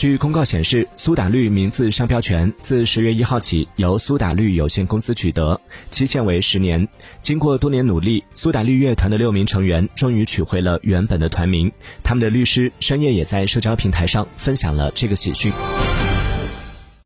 据公告显示苏打绿名字商标权自十月一号起由苏打绿有限公司取得期限为十年。经过多年努力苏打绿乐团的六名成员终于取回了原本的团名他们的律师深夜也在社交平台上分享了这个喜讯。